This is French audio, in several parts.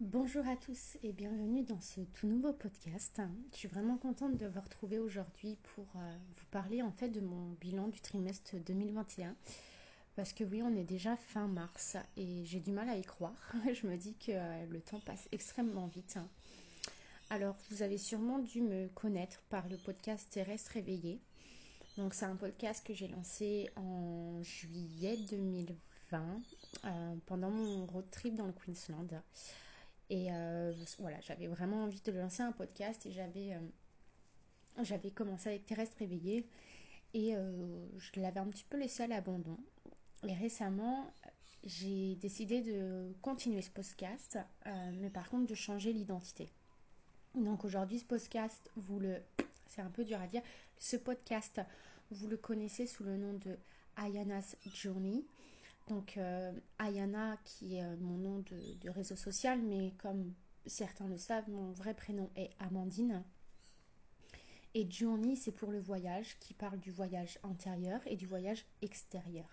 Bonjour à tous et bienvenue dans ce tout nouveau podcast. Je suis vraiment contente de vous retrouver aujourd'hui pour euh, vous parler en fait de mon bilan du trimestre 2021. Parce que oui, on est déjà fin mars et j'ai du mal à y croire. Je me dis que euh, le temps passe extrêmement vite. Alors, vous avez sûrement dû me connaître par le podcast Terrestre Réveillé. Donc, c'est un podcast que j'ai lancé en juillet 2020 euh, pendant mon road trip dans le Queensland. Et euh, voilà, j'avais vraiment envie de lancer un podcast et j'avais euh, commencé avec Terrestre Réveillé et euh, je l'avais un petit peu laissé à l'abandon. Et récemment, j'ai décidé de continuer ce podcast, mais par contre de changer l'identité. Donc aujourd'hui, ce podcast, vous le, c'est un peu dur à dire, ce podcast, vous le connaissez sous le nom de Ayana's Journey. Donc euh, Ayana, qui est euh, mon nom de, réseau social, mais comme certains le savent, mon vrai prénom est Amandine. Et Journey, c'est pour le voyage, qui parle du voyage intérieur et du voyage extérieur.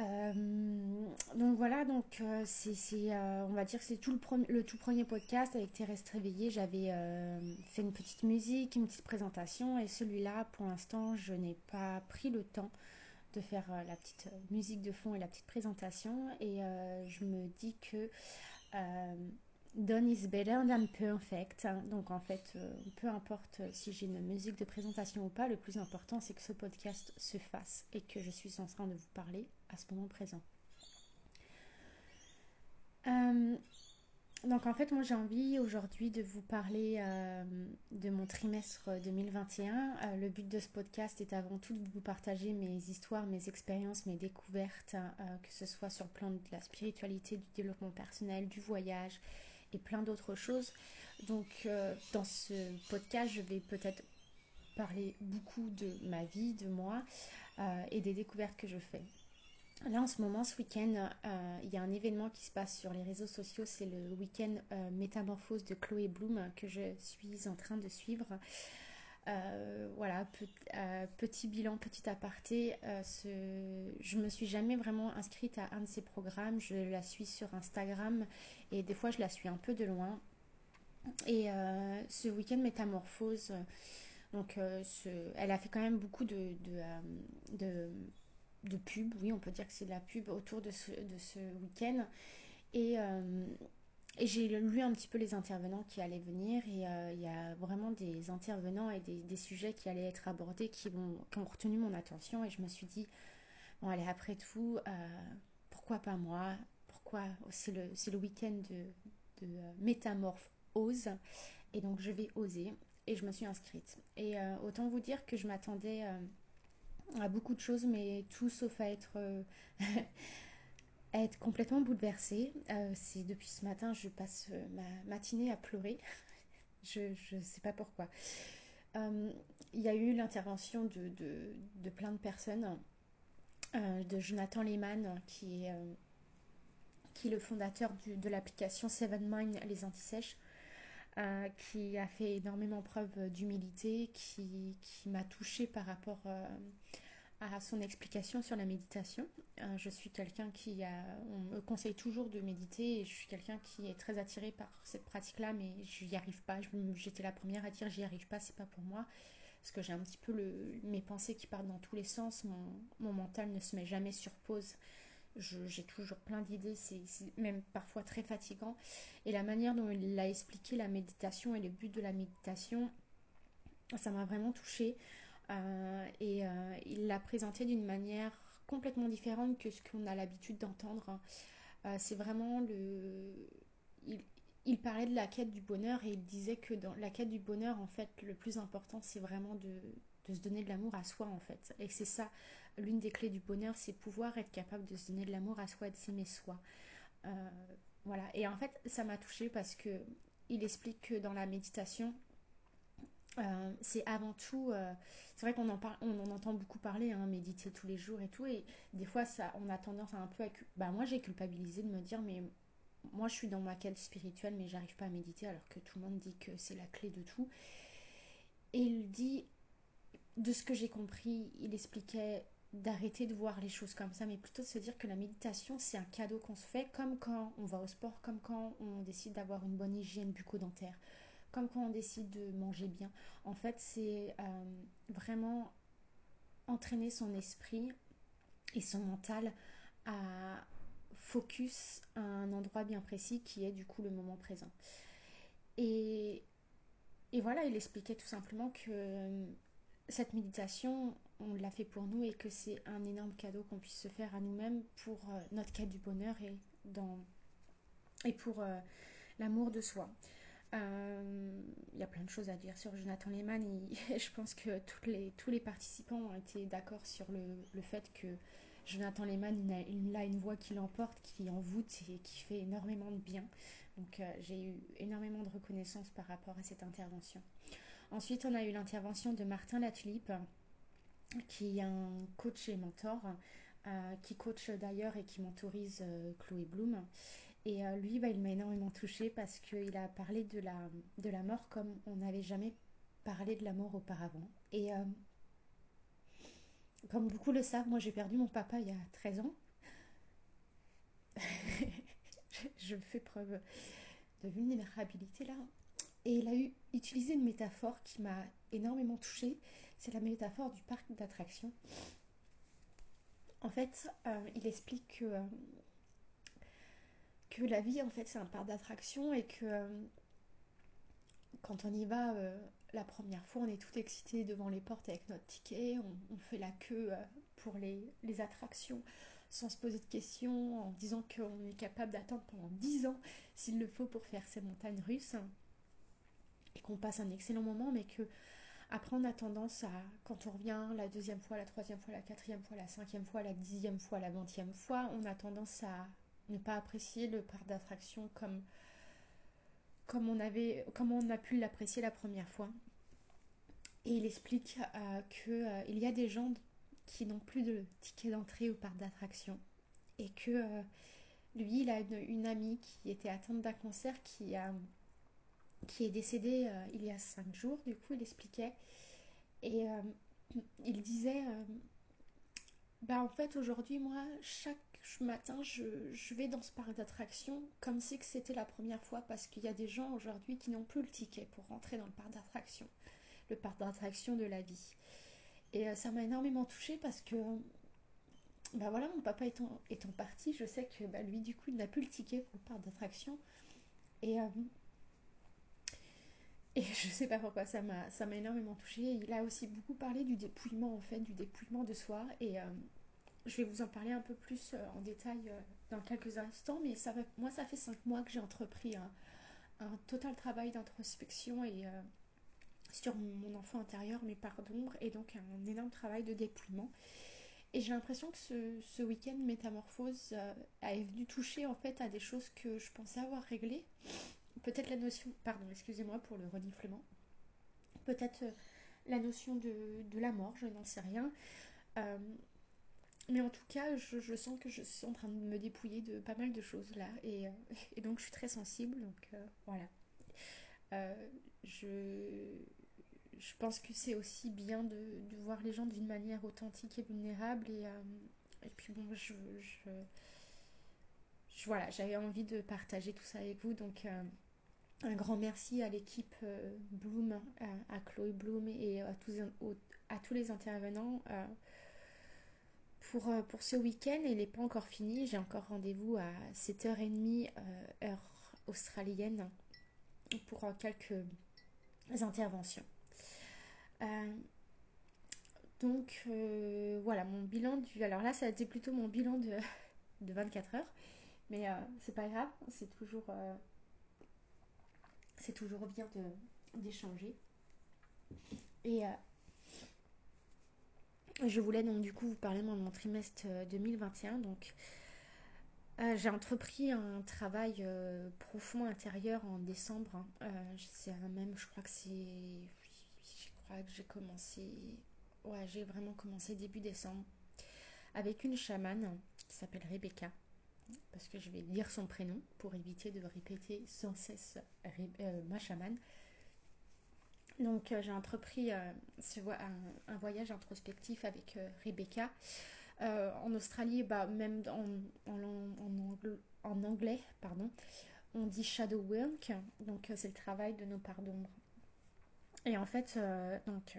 Euh, donc voilà, donc c'est, on va dire que c'est tout le, le, tout premier podcast avec Terrestre Réveillée. J'avais fait une petite musique, une petite présentation, et celui-là, pour l'instant, je n'ai pas pris le temps de faire euh, la petite euh, musique de fond et la petite présentation. Et euh, je me dis que Done is better than perfect. Donc en fait, peu importe si j'ai une musique de présentation ou pas, le plus important c'est que ce podcast se fasse et que je suis en train de vous parler à ce moment présent. Donc en fait, moi j'ai envie aujourd'hui de vous parler euh, de mon trimestre 2021. Euh, le but de ce podcast est avant tout de vous partager mes histoires, mes expériences, mes découvertes, euh, que ce soit sur le plan de la spiritualité, du développement personnel, du voyage et plein d'autres choses. Donc dans ce podcast, je vais peut-être parler beaucoup de ma vie, de moi et des découvertes que je fais. Là, en ce moment, ce week-end, euh, il y a un événement qui se passe sur les réseaux sociaux. C'est le week-end euh, Métamorphose de Chloé Bloom que je suis en train de suivre. Euh, voilà, petit bilan, petit aparté. Ce... Je me suis jamais vraiment inscrite à un de ces programmes. Je la suis sur Instagram et des fois, je la suis un peu de loin. Et ce week-end Métamorphose, donc, elle a fait quand même beaucoup de pub, oui, on peut dire que c'est de la pub autour de ce, de ce week-end. Et, euh, j'ai lu un petit peu les intervenants qui allaient venir et euh, il y a vraiment des intervenants et des, sujets qui allaient être abordés qui, ont retenu mon attention et je me suis dit, bon allez, après tout, euh, pourquoi pas moi? Pourquoi C'est le, le week-end de, de ose et donc je vais oser et je me suis inscrite. Et autant vous dire que je m'attendais à beaucoup de choses, mais tout sauf à être, euh, être complètement bouleversée. Euh, c'est depuis ce matin, je passe euh, ma matinée à pleurer. je ne sais pas pourquoi. Il y a eu l'intervention de, de, plein de personnes, de Jonathan Lehman, qui est, qui est le fondateur de l'application Seven Mind, les antisèches. Qui a fait énormément preuve d'humilité, qui, qui m'a touchée par rapport à son explication sur la méditation. Euh, je suis quelqu'un qui a, on me conseille toujours de méditer et je suis quelqu'un qui est très attiré par cette pratique-là, mais je n'y arrive pas. J'étais la première à dire j'y arrive pas, c'est pas pour moi, parce que j'ai un petit peu le, mes pensées qui partent dans tous les sens. Mon, mon mental ne se met jamais sur pause. J'ai toujours plein d'idées, c'est même parfois très fatigant. Et la manière dont il a expliqué la méditation et le but de la méditation, ça m'a vraiment touchée. Euh, et euh, il l'a présenté d'une manière complètement différente que ce qu'on a l'habitude d'entendre. Euh, c'est vraiment le... Il, parlait de la quête du bonheur et il disait que dans la quête du bonheur, en fait, le plus important, c'est vraiment de, de, se donner de l'amour à soi, en fait. Et c'est ça, l'une des clés du bonheur, c'est pouvoir être capable de se donner de l'amour à soi de s'aimer soi. voilà. Et en fait, ça m'a touchée parce que il explique que dans la méditation, euh, c'est avant tout, euh, c'est vrai qu'on en parle, on en entend beaucoup parler, hein, méditer tous les jours et tout, et des fois ça, on a tendance à un peu à, bah moi j'ai culpabilisé de me dire mais moi je suis dans ma quête spirituelle mais j'arrive pas à méditer alors que tout le monde dit que c'est la clé de tout. Et il dit, de ce que j'ai compris, il expliquait d'arrêter de voir les choses comme ça, mais plutôt de se dire que la méditation, c'est un cadeau qu'on se fait, comme quand on va au sport, comme quand on décide d'avoir une bonne hygiène bucco-dentaire, comme quand on décide de manger bien. En fait, c'est euh, vraiment entraîner son esprit et son mental à focus à un endroit bien précis qui est du coup le moment présent. Et, et voilà, il expliquait tout simplement que cette méditation, on l'a fait pour nous et que c'est un énorme cadeau qu'on puisse se faire à nous-mêmes pour euh, notre quête du bonheur et, dans, et pour euh, l'amour de soi. Euh, il y a plein de choses à dire sur Jonathan Lehman et je pense que toutes les, tous les participants ont été d'accord sur le, le, fait que Jonathan Lehman il a, une voix qui l'emporte, qui envoûte et qui fait énormément de bien. Donc j'ai eu énormément de reconnaissance par rapport à cette intervention. Ensuite, on a eu l'intervention de Martin Latulipe, qui est un coach et mentor, euh, qui coach d'ailleurs et qui mentorise euh, Chloé Bloom. Et euh, lui, bah, il m'a énormément touchée parce qu'il a parlé de la, de la mort comme on n'avait jamais parlé de la mort auparavant. Et comme beaucoup le savent, moi j'ai perdu mon papa il y a 13 ans. je fais preuve de vulnérabilité là. Et il a eu utilisé une métaphore qui m'a énormément touchée. C'est la métaphore du parc d'attractions. En fait, euh, il explique que, euh, que la vie, en fait, c'est un parc d'attractions et que euh, quand on y va la première fois, on est tout excité devant les portes avec notre ticket, on, fait la queue pour les, les, attractions sans se poser de questions, en disant qu'on est capable d'attendre pendant 10 ans s'il le faut pour faire ces montagnes russes et qu'on passe un excellent moment, mais que après on a tendance à, quand on revient la deuxième fois, la troisième fois, la quatrième fois, la cinquième fois, la dixième fois, la vingtième fois, on a tendance à ne pas apprécier le parc d'attractions comme comme on comme on a pu l'apprécier la première fois. Et il explique euh, que euh, y a des gens qui n'ont plus de ticket d'entrée au parc d'attractions et que euh, lui il a une, une, amie qui était atteinte d'un cancer qui a qui est décédée euh, il y a cinq jours du coup il expliquait. Et euh, il disait bah en fait aujourd'hui moi chaque matin je, je vais dans ce parc d'attractions comme si c'était la première fois parce qu'il y a des gens aujourd'hui qui n'ont plus le ticket pour rentrer dans le parc d'attractions le parc d'attractions de la vie. Et euh, ça m'a énormément touchée parce que bah voilà mon papa étant, étant parti je sais que bah, lui du coup il n'a plus le ticket pour le parc d'attractions. Et euh, et je sais pas pourquoi ça m'a ça m'a énormément touchée il a aussi beaucoup parlé du dépouillement en fait du dépouillement de soi et euh, je vais vous en parler un peu plus euh, en détail euh, dans quelques instants, mais ça va, moi, ça fait cinq mois que j'ai entrepris un, un, total travail d'introspection et sur mon enfant intérieur, mes parts d'ombre, et donc un énorme travail de dépouillement. Et j'ai l'impression que ce, ce week-end métamorphose a venu toucher en fait à des choses que je pensais avoir réglées. Peut-être la notion, pardon, excusez-moi pour le reniflement. Peut-être euh, la notion de, de, la mort, je n'en sais rien. Euh, mais en tout cas, je, je, sens que je suis en train de me dépouiller de pas mal de choses là. Et, euh, et donc, je suis très sensible. Donc, voilà. Je, je pense que c'est aussi bien de, de, voir les gens d'une manière authentique et vulnérable. Et, et puis, bon, je, je, je voilà, j'avais envie de partager tout ça avec vous. Donc, un grand merci à l'équipe euh, Bloom, à, Chloé Bloom et à tous, les intervenants pour, euh, pour ce week-end. Il n'est pas encore fini. J'ai encore rendez-vous à 7h30 euh, heure australienne pour euh, quelques interventions. Euh, donc euh, voilà, mon bilan du... Alors là, ça a été plutôt mon bilan de, de 24 heures. Mais euh, c'est pas grave, c'est toujours, euh, c'est toujours bien d'échanger. Et je voulais donc du coup vous parler de mon trimestre 2021. Donc euh, j'ai entrepris un travail euh, profond intérieur en décembre. Hein. Euh, c'est même, je crois que c'est, je crois que j'ai commencé, ouais, j'ai vraiment commencé début décembre avec une chamane qui s'appelle Rebecca. Parce que je vais dire son prénom pour éviter de répéter sans cesse ma chamane. Donc j'ai entrepris un, voyage introspectif avec Rebecca. en Australie, bah, même en, en, anglais, pardon, on dit shadow work, donc c'est le travail de nos parts d'ombre. Et en fait, donc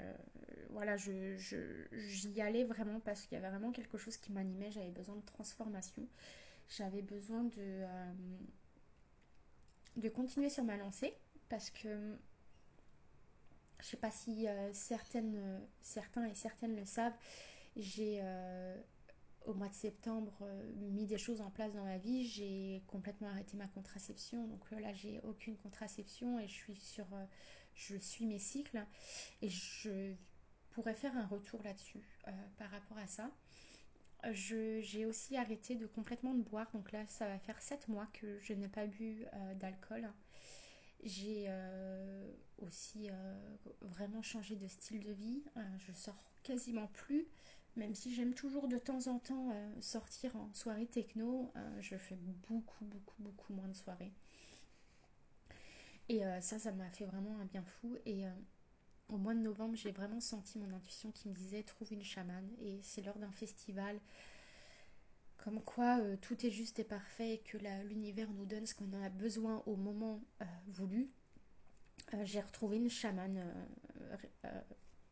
voilà, j'y je, allais vraiment parce qu'il y avait vraiment quelque chose qui m'animait, j'avais besoin de transformation, j'avais besoin de, euh, de continuer sur ma lancée parce que je sais pas si euh, certaines, certains et certaines le savent, j'ai euh, au mois de septembre mis des choses en place dans ma vie, j'ai complètement arrêté ma contraception, donc là j'ai aucune contraception et je suis sur je suis mes cycles et je pourrais faire un retour là-dessus par rapport à ça. J'ai aussi arrêté de complètement de boire, donc là ça va faire 7 mois que je n'ai pas bu euh, d'alcool. J'ai euh, aussi vraiment changé de style de vie. je sors quasiment plus, même si j'aime toujours de temps en temps sortir en soirée techno. je fais beaucoup, beaucoup, beaucoup moins de soirées. Et ça, ça m'a fait vraiment un bien fou. Et au mois de novembre, j'ai vraiment senti mon intuition qui me disait trouve une chamane. Et c'est lors d'un festival, comme quoi euh, tout est juste et parfait et que l'univers nous donne ce qu'on a besoin au moment euh, voulu. Euh, j'ai retrouvé une chamane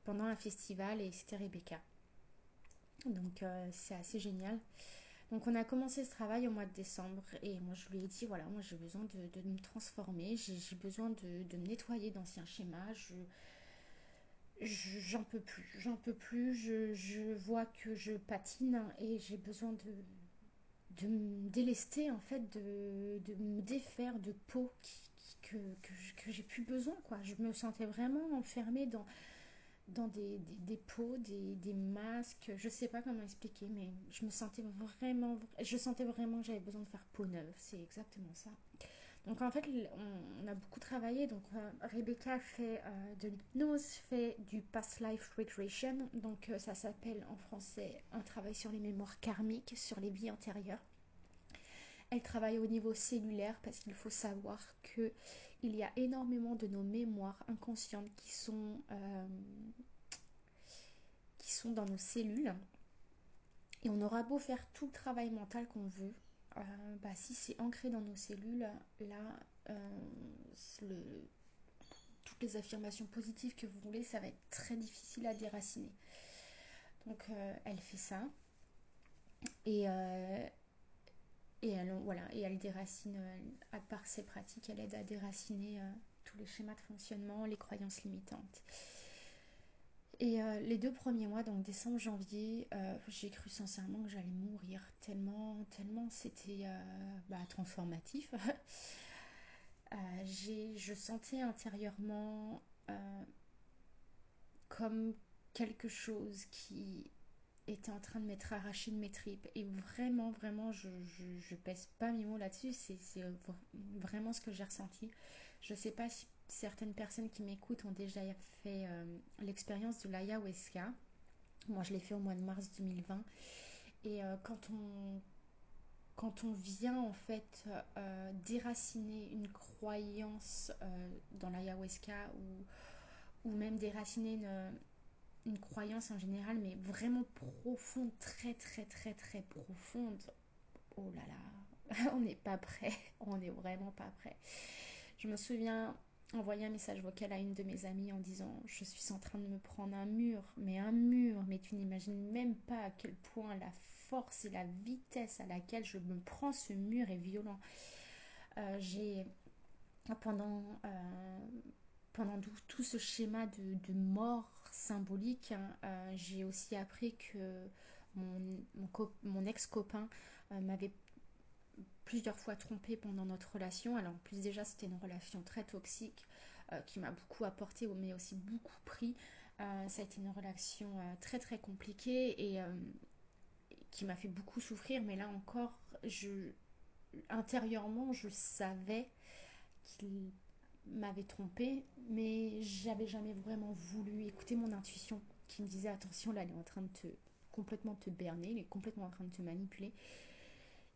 pendant un festival et c'était Rebecca. Donc c'est assez génial. Donc on a commencé ce travail au mois de décembre et moi je lui ai dit voilà moi j'ai besoin de, me transformer, j'ai besoin de, me nettoyer d'anciens schémas, j'en peux plus, j'en peux plus, je, vois que je patine et j'ai besoin de, me délester en fait, de, me défaire de peau que, j'ai plus besoin quoi. Je me sentais vraiment enfermée dans, dans des, des, peaux, des, des, masques, je sais pas comment expliquer, mais je me sentais vraiment, je sentais vraiment que j'avais besoin de faire peau neuve, c'est exactement ça. Donc en fait, on, a beaucoup travaillé. Donc euh, Rebecca fait euh, de l'hypnose, fait du past life regression. Donc euh, ça s'appelle en français un travail sur les mémoires karmiques, sur les vies antérieures. Elle travaille au niveau cellulaire parce qu'il faut savoir que il y a énormément de nos mémoires inconscientes qui sont qui sont dans nos cellules. Et on aura beau faire tout le travail mental qu'on veut, euh, bah, si c'est ancré dans nos cellules, là, euh, toutes les affirmations positives que vous voulez, ça va être très difficile à déraciner. Donc euh, elle fait ça. Et, et, elle, voilà, et elle déracine, à part ses pratiques, elle aide à déraciner tous les schémas de fonctionnement, les croyances limitantes. Et euh, les deux premiers mois, donc décembre, janvier, euh, j'ai cru sincèrement que j'allais mourir tellement, tellement c'était euh, bah, transformatif. je sentais intérieurement comme quelque chose qui était en train de m'être arraché de mes tripes. Et vraiment, vraiment, je, je, pèse pas mes mots là-dessus. C'est vraiment ce que j'ai ressenti. Je sais pas si certaines personnes qui m'écoutent ont déjà fait euh, l'expérience de l'ayahuasca. Moi, je l'ai fait au mois de mars 2020. Et euh, quand on vient en fait euh, déraciner une croyance dans l'ayahuasca ou, ou même déraciner une, une, croyance en général, mais vraiment profonde, très très très très profonde, oh là là, on n'est pas prêt, on n'est vraiment pas prêt. Je me souviens envoyé un message vocal à une de mes amies en disant je suis en train de me prendre un mur, mais un mur, mais tu n'imagines même pas à quel point la force et la vitesse à laquelle je me prends ce mur est violent. Euh, j'ai pendant euh, pendant tout, ce schéma de, mort symbolique, hein, euh, j'ai aussi appris que mon, mon ex-copain m'avait plusieurs fois trompé pendant notre relation. Alors en plus déjà c'était une relation très toxique euh, qui m'a beaucoup apporté mais aussi beaucoup pris. Euh, ça a été une relation euh, très très compliquée et qui m'a fait beaucoup souffrir. Mais là encore, je intérieurement je savais qu'il m'avait trompé, mais j'avais jamais vraiment voulu écouter mon intuition qui me disait attention là elle est en train de te complètement te berner, elle est complètement en train de te manipuler.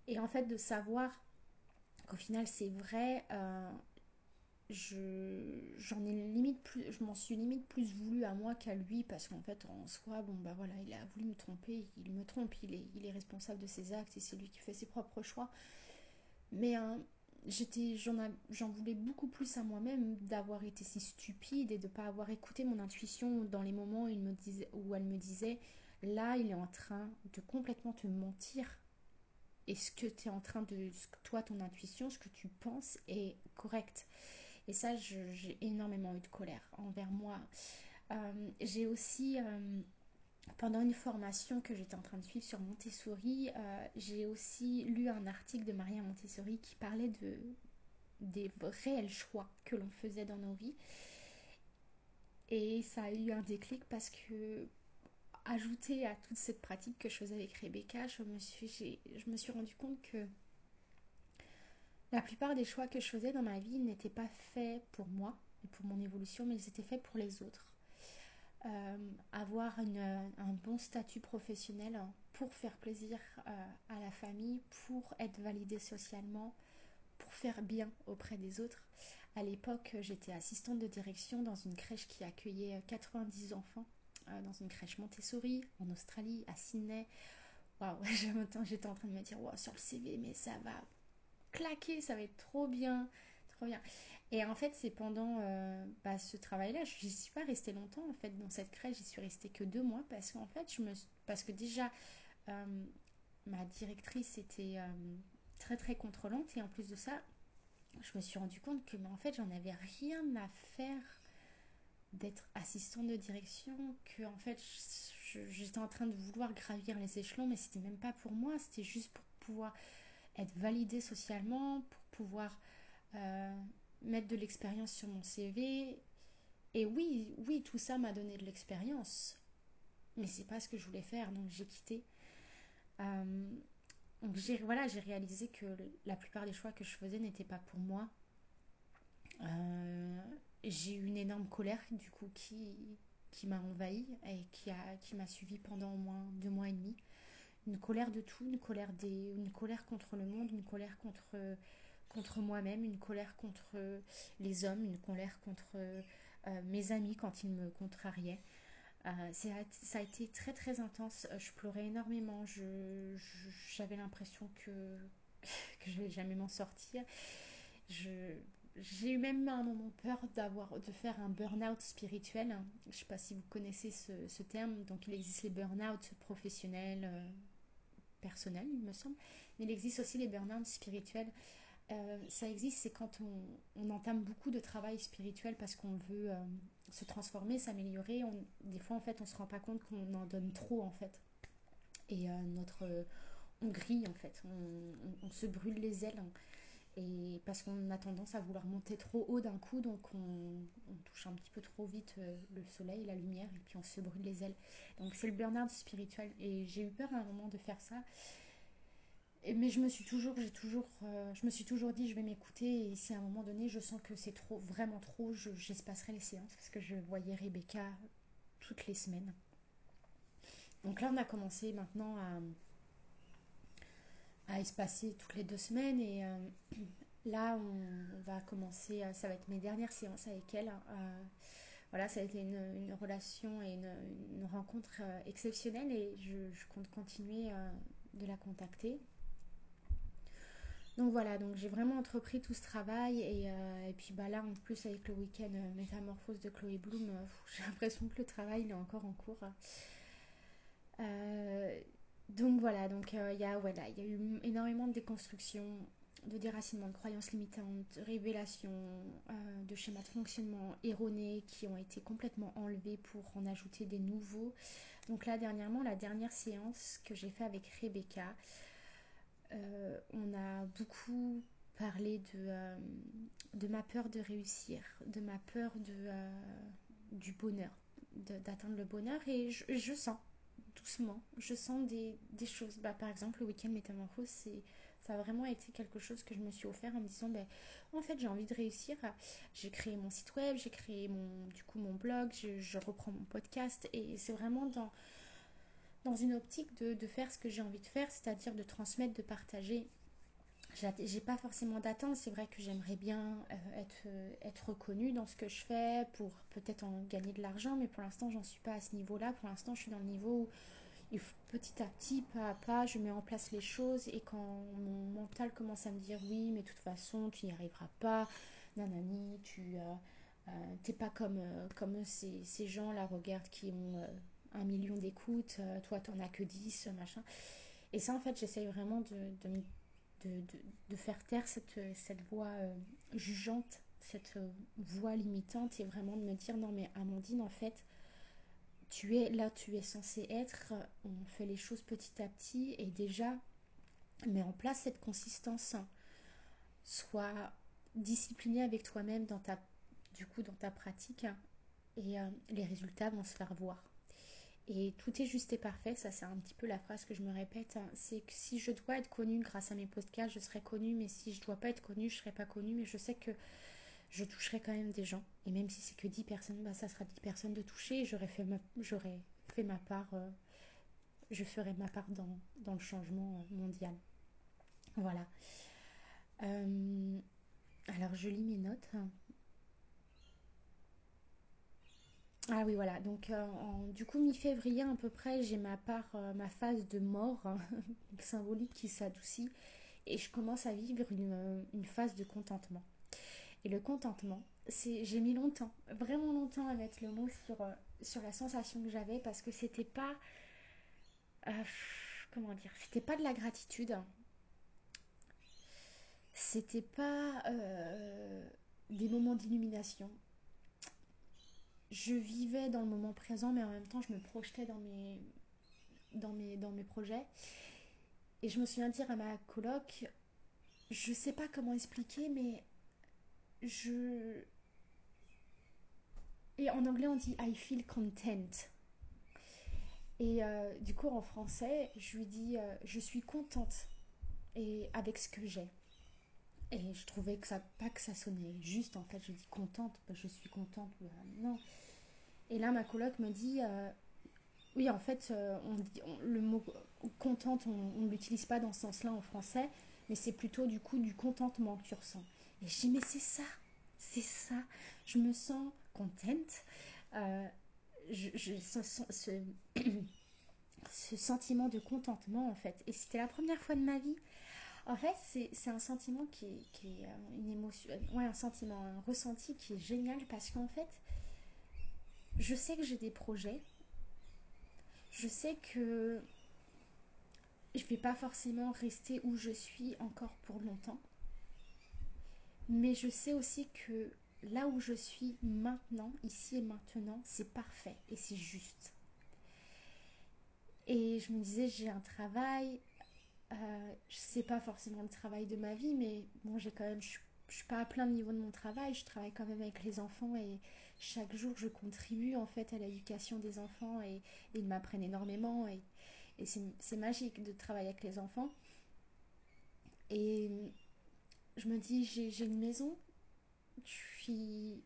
Et en fait, de savoir qu'au final, c'est vrai, euh, je ai limite plus je m'en suis limite plus voulu à moi qu'à lui parce qu'en fait en soi bon bah voilà il a voulu me tromper il me trompe il est, responsable de ses actes et c'est lui qui fait ses propres choix. Mais hein, j'étais j'en voulais beaucoup plus à moi-même d'avoir été si stupide et de ne pas avoir écouté mon intuition dans les moments où elle me disait là il est en train de complètement te mentir et ce que tu es en train de toi ton intuition ce que tu penses est correct? Et ça, j'ai énormément eu de colère envers moi. Euh, j'ai aussi, euh, pendant une formation que j'étais en train de suivre sur Montessori, euh, j'ai aussi lu un article de Maria Montessori qui parlait de, des réels choix que l'on faisait dans nos vies. Et ça a eu un déclic parce que, ajouté à toute cette pratique que je faisais avec Rebecca, je me suis, je me suis rendu compte que la plupart des choix que je faisais dans ma vie n'étaient pas faits pour moi et pour mon évolution, mais ils étaient faits pour les autres. Euh, avoir un bon statut professionnel pour faire plaisir euh, à la famille, pour être validé socialement, pour faire bien auprès des autres. À l'époque, j'étais assistante de direction dans une crèche qui accueillait 90 enfants, euh, dans une crèche Montessori en Australie, à Sydney. Waouh, j'étais en train de me dire, wow, sur le CV, mais ça va claquer, ça va être trop bien, trop bien. Et en fait, c'est pendant euh, bah, ce travail-là, je n'y suis pas restée longtemps en fait dans cette crèche, j'y suis restée que deux mois parce qu'en fait, je me, parce que déjà euh, ma directrice était très très contrôlante et en plus de ça, je me suis rendu compte que en fait, j'en avais rien à faire d'être assistante de direction, que en fait, j'étais en train de vouloir gravir les échelons, mais c'était même pas pour moi, c'était juste pour pouvoir être validée socialement, pour pouvoir euh, mettre de l'expérience sur mon CV. Et oui, oui, tout ça m'a donné de l'expérience. Mais c'est pas ce que je voulais faire, donc j'ai quitté. Euh, donc j'ai voilà, j'ai réalisé que la plupart des choix que je faisais n'étaient pas pour moi. Euh, j'ai eu une énorme colère du coup qui, qui m'a envahi et qui a qui m'a suivi pendant au moins deux mois et demi une colère de tout, une colère, des, une colère contre le monde, une colère contre, contre moi-même, une colère contre les hommes, une colère contre euh, mes amis quand ils me contrariaient. Euh, ça a été très très intense. Je pleurais énormément. Je, j'avais l'impression que, que je vais jamais m'en sortir. Je, j'ai eu même un moment peur d'avoir de faire un burn-out spirituel. Je ne sais pas si vous connaissez ce, ce, terme. Donc il existe les burn-out professionnels, euh, personnel, il me semble. Mais il existe aussi les burn-out spirituels. Euh, ça existe, c'est quand on, entame beaucoup de travail spirituel parce qu'on veut euh, se transformer, s'améliorer. Des fois, en fait, on se rend pas compte qu'on en donne trop, en fait. Et notre, on grille, en fait. On, se brûle les ailes. Et parce qu'on a tendance à vouloir monter trop haut d'un coup, donc on, touche un petit peu trop vite euh, le soleil, la lumière, et puis on se brûle les ailes. Donc c'est le burn-out spirituel. Et j'ai eu peur à un moment de faire ça. Et, mais je me suis toujours, j'ai toujours, euh, je me suis toujours dit, je vais m'écouter. Et si à un moment donné, je sens que c'est trop, vraiment trop, j'espacerai les séances parce que je voyais Rebecca toutes les semaines. Donc là, on a commencé maintenant à à espacer toutes les deux semaines et euh, là on, va commencer, euh, ça va être mes dernières séances avec elle. Euh, voilà, ça a été une, relation et une, rencontre exceptionnelle et je, compte continuer de la contacter. Donc voilà, donc j'ai vraiment entrepris tout ce travail et, et, puis bah là en plus avec le week-end métamorphose de Chloé Bloom, j'ai l'impression que le travail est encore en cours. Donc voilà, donc euh, il y, a, voilà, y a eu énormément de déconstruction, de déracinement de croyances limitantes, révélations, euh, de schémas de fonctionnement erronés qui ont été complètement enlevés pour en ajouter des nouveaux. Donc là, dernièrement, la dernière séance que j'ai fait avec Rebecca, euh, on a beaucoup parlé de, de ma peur de réussir, de ma peur de, du bonheur, d'atteindre le bonheur et je sens doucement. Je sens des, choses. Bah, par exemple, le week-end métamorphose, c'est, ça a vraiment été quelque chose que je me suis offert en me disant, ben, en fait, j'ai envie de réussir. J'ai créé mon site web, j'ai créé mon, du coup mon blog, je, reprends mon podcast et c'est vraiment dans, une optique de faire ce que j'ai envie de faire, c'est-à-dire de transmettre, de partager j'ai pas forcément d'attente. C'est vrai que j'aimerais bien être, être reconnue dans ce que je fais pour peut-être en gagner de l'argent, mais pour l'instant, j'en suis pas à ce niveau-là. Pour l'instant, je suis dans le niveau où petit à petit, pas à pas, je mets en place les choses et quand mon mental commence à me dire oui, mais de toute façon, tu n'y arriveras pas, nanani, tu euh, t'es pas comme, euh, comme ces, ces gens-là, regarde, qui ont euh, un million d'écoutes, toi, t'en as que 10, machin. Et ça, en fait, j'essaye vraiment de, de, de, faire taire cette, cette voix jugeante, cette voix limitante et vraiment de me dire non, mais Amandine, en fait, tu es là, tu es censé être, on fait les choses petit à petit et déjà, mets en place cette consistance. Sois discipliné avec toi-même dans ta, du coup, dans ta pratique et euh, les résultats vont se faire voir. Et tout est juste et parfait, ça c'est un petit peu la phrase que je me répète, c'est que si je dois être connue grâce à mes podcasts, je serai connue, mais si je dois pas être connue, je serai pas connue, mais je sais que je toucherai quand même des gens. Et même si c'est que 10 personnes, bah, ça sera 10 personnes de toucher. Et j'aurai fait ma, fait ma part, euh, je ferai ma part dans, le changement euh, mondial. Voilà. Euh, alors je lis mes notes. Ah oui, voilà. Donc, du coup, mi-février à peu près, j'ai ma part, ma phase de mort symbolique qui s'adoucit et je commence à vivre une, une phase de contentement. Et le contentement, c'est j'ai mis longtemps, vraiment longtemps à mettre le mot sur, euh, la sensation que j'avais parce que c'était pas euh, comment dire, c'était pas de la gratitude. C'était pas euh, des moments d'illumination. Je vivais dans le moment présent, mais en même temps, je me projetais dans mes, dans mes, dans mes projets. Et je me souviens dire à ma coloc, je sais pas comment expliquer, mais je... Et en anglais, on dit I feel content. Et euh, du coup, en français, je lui dis euh, je suis contente et avec ce que j'ai. Et je trouvais que ça, pas que ça sonnait juste, en fait, je dis contente, je suis contente, non. Et là, ma coloc me dit oui, en fait, euh, on le mot contente, on ne l'utilise pas dans ce sens-là en français, mais c'est plutôt du coup du contentement que tu ressens. Et je dis, mais c'est ça, c'est ça. Je me sens contente. Euh, je, ce, ce, sentiment de contentement, en fait. Et c'était la première fois de ma vie. En fait, c'est un sentiment qui est, qui est, euh, une émotion, ouais, un sentiment, un ressenti qui est génial parce qu'en fait, je sais que j'ai des projets. Je sais que je vais pas forcément rester où je suis encore pour longtemps. Mais je sais aussi que là où je suis maintenant, ici et maintenant, c'est parfait et c'est juste. Et je me disais, j'ai un travail, euh, je sais pas forcément le travail de ma vie, mais bon, j'ai quand même, je, suis pas à plein niveau de mon travail, je travaille quand même avec les enfants et chaque jour je contribue en fait à l'éducation des enfants et, ils m'apprennent énormément et, et c'est magique de travailler avec les enfants. Et je me dis, j'ai une maison, je suis,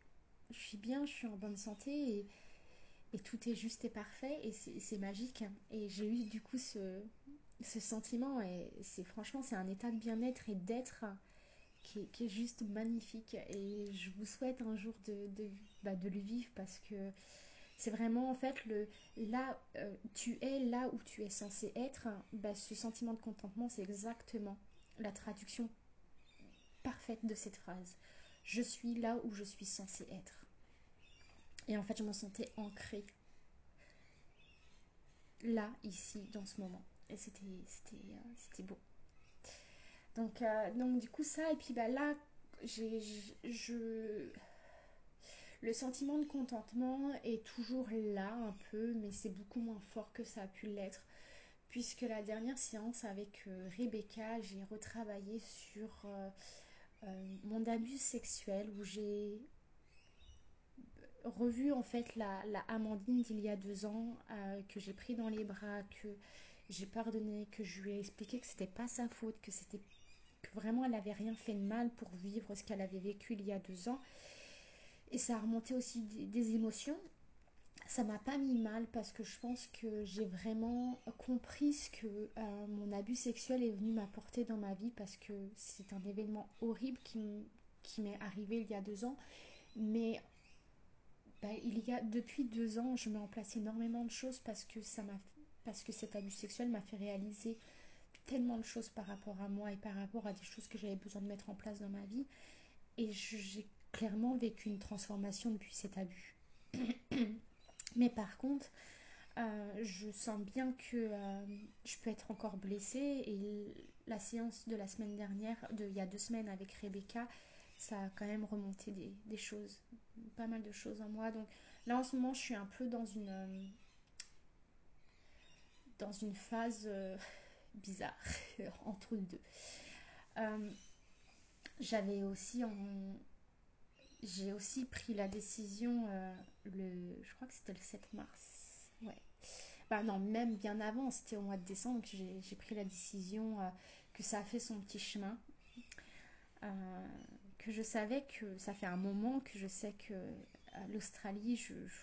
je suis bien, je suis en bonne santé et, et tout est juste et parfait et c'est magique. Et j'ai eu du coup ce, ce sentiment c'est franchement, c'est un état de bien-être et d'être qui, est juste magnifique. Et je vous souhaite un jour bah, de le vivre parce que c'est vraiment en fait le là euh, tu es là où tu es censé être bah, ce sentiment de contentement c'est exactement la traduction parfaite de cette phrase. Je suis là où je suis censée être. Et en fait, je me sentais ancrée là, ici, dans ce moment. Et c'était, c'était, euh, beau. Donc, euh, donc, du coup, ça, et puis bah, là, j'ai, je, le sentiment de contentement est toujours là un peu, mais c'est beaucoup moins fort que ça a pu l'être. Puisque la dernière séance avec euh, Rebecca, j'ai retravaillé sur mon abus sexuel où j'ai revu en fait la, la Amandine d'il y a deux ans que j'ai pris dans les bras, que j'ai pardonné, que je lui ai expliqué que c'était pas sa faute, que c'était vraiment elle n'avait rien fait de mal pour vivre ce qu'elle avait vécu il y a deux ans. Et ça a remonté aussi des, émotions. ça m'a pas mis mal parce que je pense que j'ai vraiment compris ce que euh, mon abus sexuel est venu m'apporter dans ma vie parce que c'est un événement horrible qui, qui m'est arrivé il y a deux ans. Mais bah, il y a depuis deux ans, je mets en place énormément de choses parce que ça m'a parce que cet abus sexuel m'a fait réaliser tellement de choses par rapport à moi et par rapport à des choses que j'avais besoin de mettre en place dans ma vie. Et j'ai clairement vécu une transformation depuis cet abus. Mais par contre, euh, je sens bien que euh, je peux être encore blessée et la séance de la semaine dernière, de, il y a deux semaines avec Rebecca, ça a quand même remonté des, des choses, pas mal de choses en moi. Donc là en ce moment, je suis un peu dans une, euh, dans une phase euh, bizarre entre les deux. Euh, j'avais aussi en, j'ai aussi pris la décision euh, le je crois que c'était le 7 mars ouais bah non même bien avant c'était au mois de décembre que j'ai pris la décision que ça a fait son petit chemin que je savais que ça fait un moment que je sais que l'Australie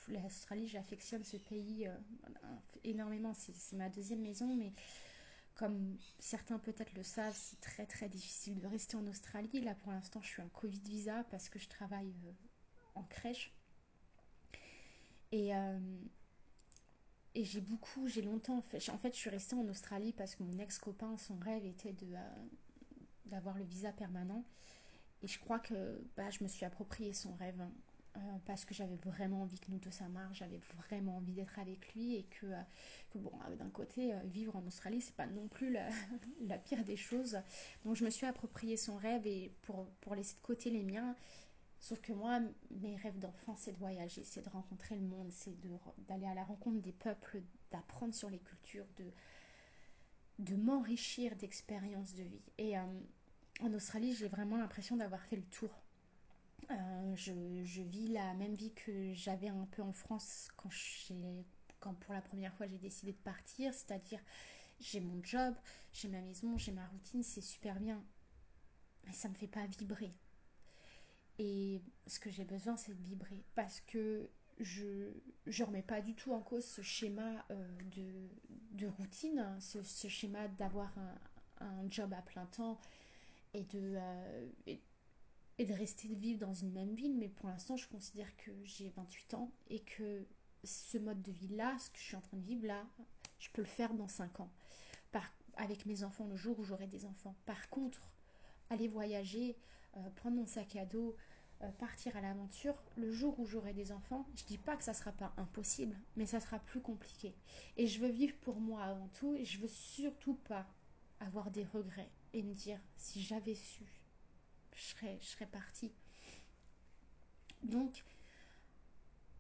l'Australie j'affectionne ce pays énormément c'est ma deuxième maison mais comme certains peut-être le savent, c'est très très difficile de rester en Australie. Là pour l'instant je suis en Covid visa parce que je travaille euh, en crèche. Et, euh, et j'ai beaucoup, j'ai longtemps fait. En fait je suis restée en Australie parce que mon ex-copain, son rêve était de, euh, d'avoir le visa permanent. Et je crois que bah, je me suis approprié son rêve. Euh, parce que j'avais vraiment envie que nous deux ça marche, j'avais vraiment envie d'être avec lui et que, euh, que bon, euh, d'un côté, vivre en Australie, c'est pas non plus la, la, pire des choses. Donc je me suis approprié son rêve et pour, pour laisser de côté les miens. Sauf que moi, mes rêves d'enfant, c'est de voyager, c'est de rencontrer le monde, c'est d'aller à la rencontre des peuples, d'apprendre sur les cultures, de, de m'enrichir d'expériences de vie. Et en Australie, j'ai vraiment l'impression d'avoir fait le tour euh, je, je, vis la même vie que j'avais un peu en France quand, quand pour la première fois j'ai décidé de partir, c'est-à-dire j'ai mon job, j'ai ma maison, j'ai ma routine, c'est super bien, mais ça me fait pas vibrer. Et ce que j'ai besoin, c'est de vibrer. Parce que je ne remets pas du tout en cause ce schéma euh, de, de, routine, hein, ce, ce, schéma d'avoir un, un, job à plein temps et de, euh, et de rester vivre dans une même ville, mais pour l'instant, je considère que j'ai 28 ans et que ce mode de vie-là, ce que je suis en train de vivre là, je peux le faire dans 5 ans. Avec mes enfants, le jour où j'aurai des enfants. Par contre, aller voyager, euh, prendre mon sac à dos, euh, partir à l'aventure, le jour où j'aurai des enfants, je dis pas que ça sera pas impossible, mais ça sera plus compliqué. Et je veux vivre pour moi avant tout, et je veux surtout pas avoir des regrets et me dire si j'avais su je serais, je partie. Donc,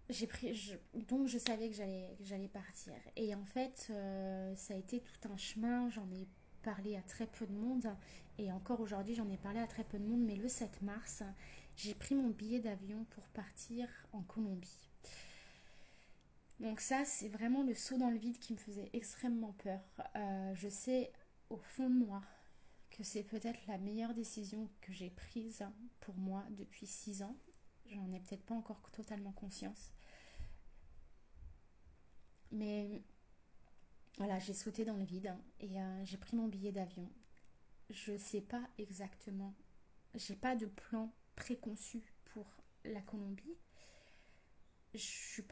j'ai pris, je, donc je savais que j'allais, que j'allais partir. Et en fait, euh, ça a été tout un chemin. J'en ai parlé à très peu de monde. Et encore aujourd'hui, j'en ai parlé à très peu de monde. Mais le 7 mars, j'ai pris mon billet d'avion pour partir en Colombie. Donc ça, c'est vraiment le saut dans le vide qui me faisait extrêmement peur. Euh, je sais au fond de moi c'est peut-être la meilleure décision que j'ai prise pour moi depuis 6 ans. J'en ai peut-être pas encore totalement conscience. Mais voilà, j'ai sauté dans le vide et euh, j'ai pris mon billet d'avion. Je sais pas exactement, j'ai pas de plan préconçu pour la Colombie. Je suis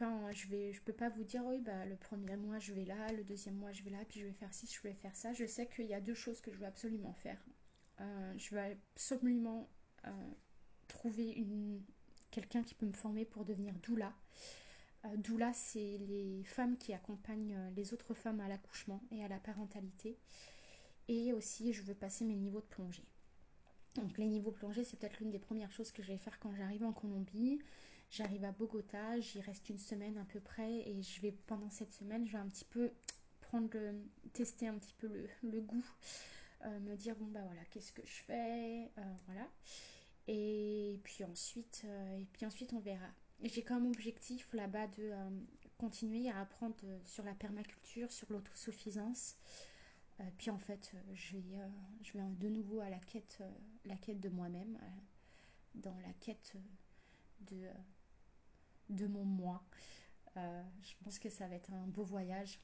vais, je peux pas vous dire oui bah le premier mois je vais là, le deuxième mois je vais là, puis je vais faire ci, je vais faire ça. Je sais qu'il y a deux choses que je veux absolument faire. Euh, je veux absolument euh, trouver quelqu'un qui peut me former pour devenir doula. Euh, doula, c'est les femmes qui accompagnent les autres femmes à l'accouchement et à la parentalité. Et aussi, je veux passer mes niveaux de plongée. Donc les niveaux plongés, c'est peut-être l'une des premières choses que je vais faire quand j'arrive en Colombie. J'arrive à Bogota, j'y reste une semaine à peu près et je vais pendant cette semaine, je vais un petit peu prendre le, tester un petit peu le, le goût, euh, me dire bon bah voilà qu'est-ce que je fais, euh, voilà. Et puis ensuite, euh, et puis ensuite on verra. J'ai comme objectif là-bas de continuer à apprendre sur la permaculture, sur l'autosuffisance. Puis en fait, je vais, je vais de nouveau à la quête, la quête de moi-même, dans la quête de, de mon moi. je pense que ça va être un beau voyage.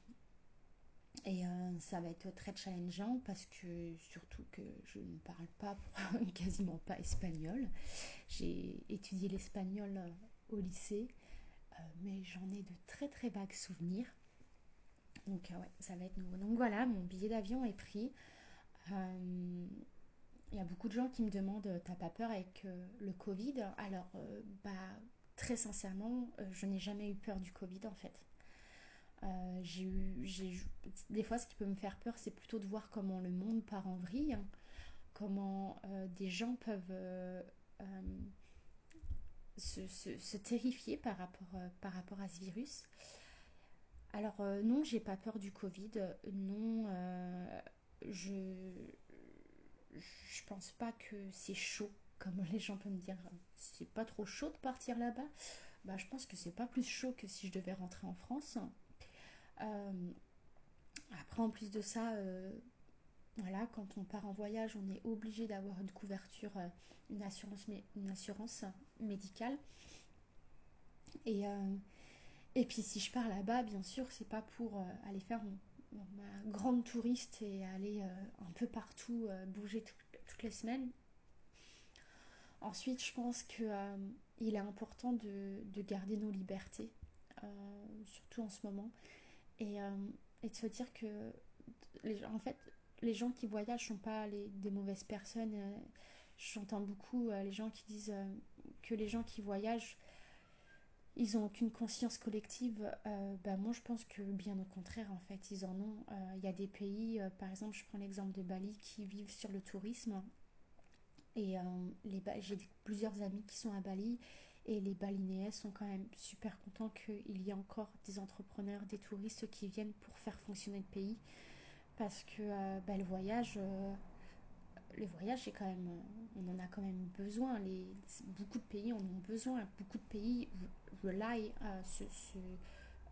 Et ça va être très challengeant parce que surtout que je ne parle pas, quasiment pas espagnol. J'ai étudié l'espagnol au lycée, mais j'en ai de très très vagues souvenirs. Donc ouais, ça va être nouveau. Donc voilà, mon billet d'avion est pris. Il y a beaucoup de gens qui me demandent T'as pas peur avec le Covid? Alors, bah, très sincèrement, je n'ai jamais eu peur du Covid en fait. j'ai eu, des fois, ce qui peut me faire peur, c'est plutôt de voir comment le monde part en vrille, comment des gens peuvent se, terrifier par rapport, par rapport à ce virus. Alors non, j'ai pas peur du Covid. Non, je je pense pas que c'est chaud, comme les gens peuvent me dire. C'est pas trop chaud de partir là-bas. Bah, je pense que c'est pas plus chaud que si je devais rentrer en France. Euh, après, en plus de ça, euh, voilà, quand on part en voyage, on est obligé d'avoir une couverture, euh, une assurance, une assurance médicale. Et, et puis si je pars là-bas, bien sûr, c'est pas pour aller faire ma grande touriste et aller un peu partout, bouger toutes les semaines. Ensuite, je pense qu'il euh, est important de, garder nos libertés, surtout en ce moment, et, de se dire que, les, en fait, les gens qui voyagent ne sont pas des mauvaises personnes. J'entends beaucoup les gens qui disent que les gens qui voyagent ils n'ont aucune conscience collective. Euh, bah, moi, je pense que bien au contraire, en fait, ils en ont. Euh, il y a des pays, euh, par exemple, je prends l'exemple de Bali, qui vivent sur le tourisme. Et j'ai plusieurs amis qui sont à Bali. Et les Balinéens sont quand même super contents qu'il y ait encore des entrepreneurs, des touristes qui viennent pour faire fonctionner le pays. Parce que bah, le voyage le voyage, quand même, on en a quand même besoin. Les, beaucoup de pays en ont besoin. Beaucoup de pays rely, euh, se,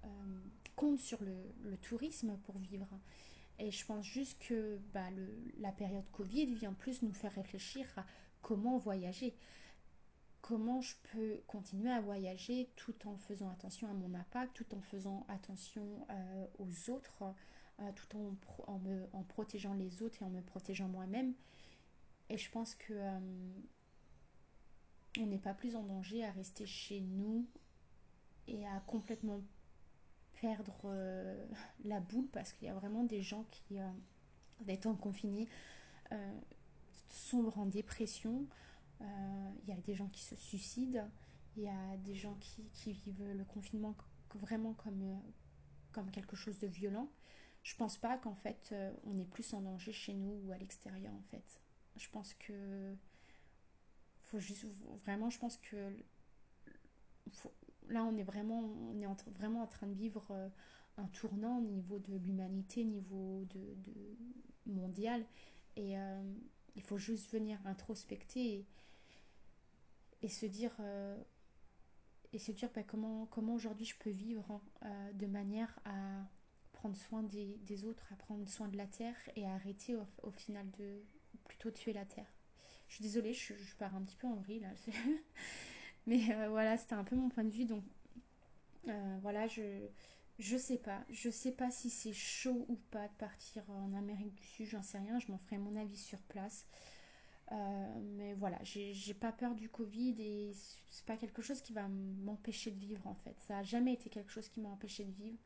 euh, comptent sur le, tourisme pour vivre. Et je pense juste que bah, le, la période Covid vient plus nous faire réfléchir à comment voyager. Comment je peux continuer à voyager tout en faisant attention à mon impact, tout en faisant attention euh, aux autres, tout en, en, me, en protégeant les autres et en me protégeant moi-même. Et je pense que euh, on n'est pas plus en danger à rester chez nous et à complètement perdre euh, la boule parce qu'il y a vraiment des gens qui, euh, étant confinés, sombrent en dépression. Il y a des gens qui se suicident. Il y a des gens qui, vivent le confinement vraiment comme, comme quelque chose de violent. Je pense pas qu'en fait on est plus en danger chez nous ou à l'extérieur en fait. Je pense que vraiment, je pense que là on est vraiment, on est vraiment en train de vivre euh, un tournant au niveau de l'humanité, au niveau mondial, et euh, il faut juste venir introspecter et, se dire euh, et se dire bah, comment comment aujourd'hui je peux vivre hein, de manière à prendre soin des, autres, à prendre soin de la terre et à arrêter au final de plutôt tuer la terre. Je suis désolée, je, pars un petit peu en vrille là. Mais euh, voilà, c'était un peu mon point de vue. Donc euh, voilà, je je sais pas. Je sais pas si c'est chaud ou pas de partir en Amérique du Sud, j'en sais rien. Je m'en ferai mon avis sur place. Euh, mais voilà, j'ai pas peur du Covid et c'est pas quelque chose qui va m'empêcher de vivre en fait. Ça a jamais été quelque chose qui m'a empêché de vivre.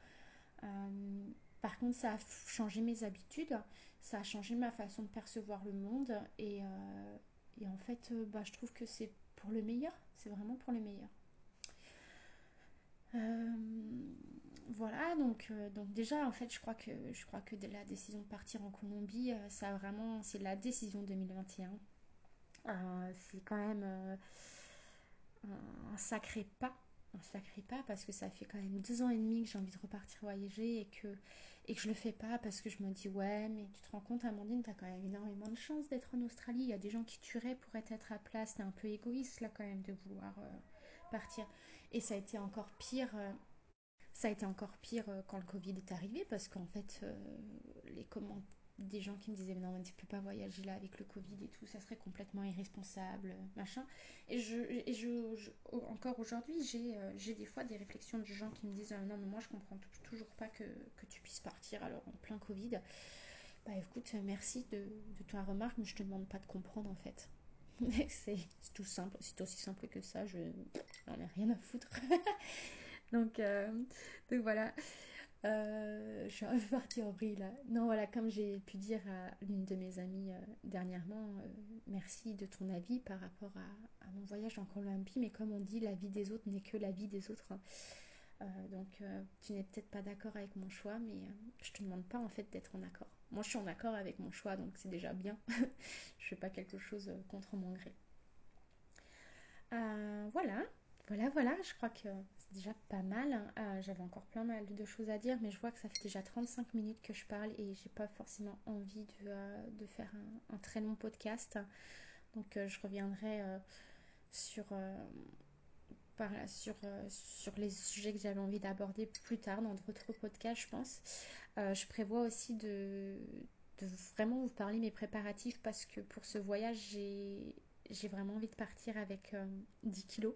Par contre, ça a changé mes habitudes, ça a changé ma façon de percevoir le monde et, en fait, bah, je trouve que c'est pour le meilleur, c'est vraiment pour le meilleur. Euh, voilà, donc, donc déjà, en fait, je crois, que, je crois que la décision de partir en Colombie, ça vraiment, c'est la décision 2021. c'est quand même un sacré pas un sacré pas parce que ça fait quand même deux ans et demi que j'ai envie de repartir voyager et que, et que je le fais pas parce que je me dis ouais mais tu te rends compte Amandine t'as quand même énormément de chance d'être en Australie. Il y a des gens qui tueraient pour être à place. T'es un peu égoïste là quand même de vouloir euh, partir. Et ça a été encore pire euh, ça a été encore pire euh, quand le Covid est arrivé parce qu'en fait les des gens qui me disaient non, tu peux pas voyager là avec le Covid et tout, ça serait complètement irresponsable, machin. Et je, et je, encore aujourd'hui, j'ai j'ai des fois des réflexions de gens qui me disent non, mais moi je comprends toujours pas que, que, tu puisses partir alors en plein Covid. Bah écoute, merci de, de ta remarque, mais je te demande pas de comprendre en fait. c'est tout simple, c'est aussi simple que ça, je n'en ai rien à foutre. donc, donc voilà. Euh, je suis un peu partie en vrille là. Non, voilà, comme j'ai pu dire à l'une de mes amies euh, dernièrement, euh, merci de ton avis par rapport à, mon voyage en Colombie, mais comme on dit, la vie des autres n'est que la vie des autres. Hein. donc, tu n'es peut-être pas d'accord avec mon choix, mais je te demande pas en fait d'être en accord. Moi, je suis en accord avec mon choix, donc c'est déjà bien. je fais pas quelque chose contre mon gré. voilà, voilà, voilà, je crois que déjà pas mal. Hein. Euh, j'avais encore plein de choses à dire, mais je vois que ça fait déjà 35 minutes que je parle et j'ai pas forcément envie de, euh, de faire un, très long podcast. Donc euh, je reviendrai sur, par, sur, sur les sujets que j'avais envie d'aborder plus tard dans d'autres podcasts, je pense. je prévois aussi de, de vraiment vous parler mes préparatifs parce que pour ce voyage, j'ai vraiment envie de partir avec 10 kilos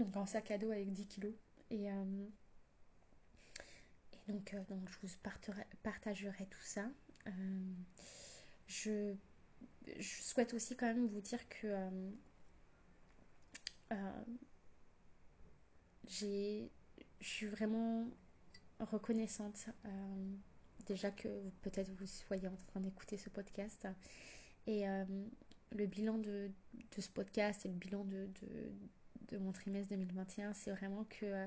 donc un sac à dos avec 10 kilos. Et, euh, donc, euh, donc je vous partagerai tout ça. Euh, je, je, souhaite aussi quand même vous dire que je suis vraiment reconnaissante déjà que peut-être vous soyez en train d'écouter ce podcast. Et le bilan de, de, ce podcast et le bilan de mon trimestre 2021, c'est vraiment que euh,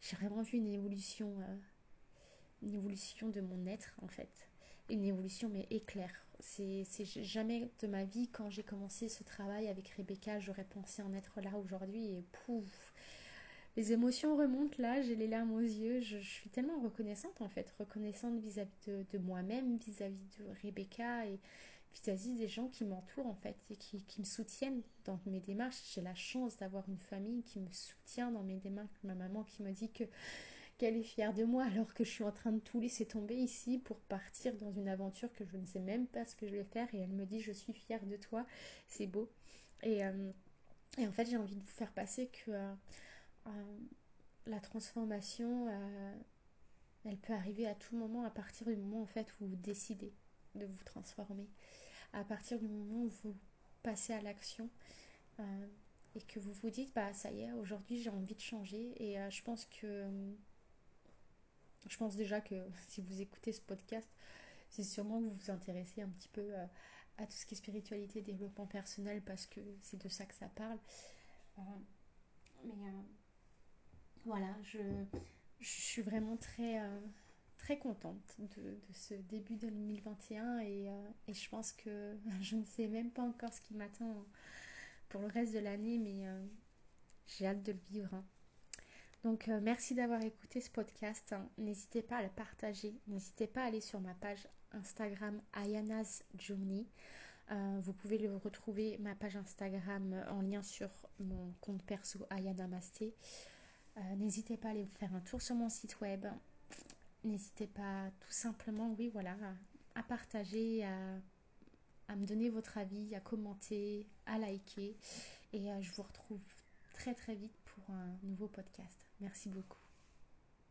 j'ai vraiment vu une évolution, euh, une évolution de mon être en fait. Une évolution mais éclair. C'est jamais de ma vie quand j'ai commencé ce travail avec Rebecca, j'aurais pensé en être là aujourd'hui et pouf. Les émotions remontent là, j'ai les larmes aux yeux, je, suis tellement reconnaissante en fait, reconnaissante vis-à-vis de, de moi-même, vis-à-vis de Rebecca et, vis-à-vis des gens qui m'entourent en fait et qui, me soutiennent dans mes démarches. J'ai la chance d'avoir une famille qui me soutient dans mes démarches. Ma maman qui me dit que qu'elle est fière de moi alors que je suis en train de tout laisser tomber ici pour partir dans une aventure que je ne sais même pas ce que je vais faire et elle me dit je suis fière de toi. C'est beau. Et, euh, et, en fait j'ai envie de vous faire passer que euh, euh, la transformation elle peut arriver à tout moment à partir du moment en fait où vous décidez de vous transformer. À partir du moment où vous passez à l'action euh, et que vous vous dites bah ça y est aujourd'hui j'ai envie de changer. Et euh, je pense que je pense déjà que si vous écoutez ce podcast c'est sûrement que vous vous intéressez un petit peu euh, à tout ce qui est spiritualité développement personnel parce que c'est de ça que ça parle. Mais voilà je, je suis vraiment très très contente de, ce début 2021 et, euh, et, je pense que je ne sais même pas encore ce qui m'attend pour le reste de l'année, mais euh, j'ai hâte de le vivre. Hein. Donc euh, merci d'avoir écouté ce podcast. Hein. N'hésitez pas à le partager. N'hésitez pas à aller sur ma page Instagram Ayana's Journey. vous pouvez le retrouver, ma page Instagram, en lien sur mon compte perso Ayana Masté. N'hésitez pas à aller vous faire un tour sur mon site web n'hésitez pas tout simplement, oui, voilà, à, partager, à, me donner votre avis, à commenter, à liker. Et euh, je vous retrouve très très vite pour un nouveau podcast. Merci beaucoup.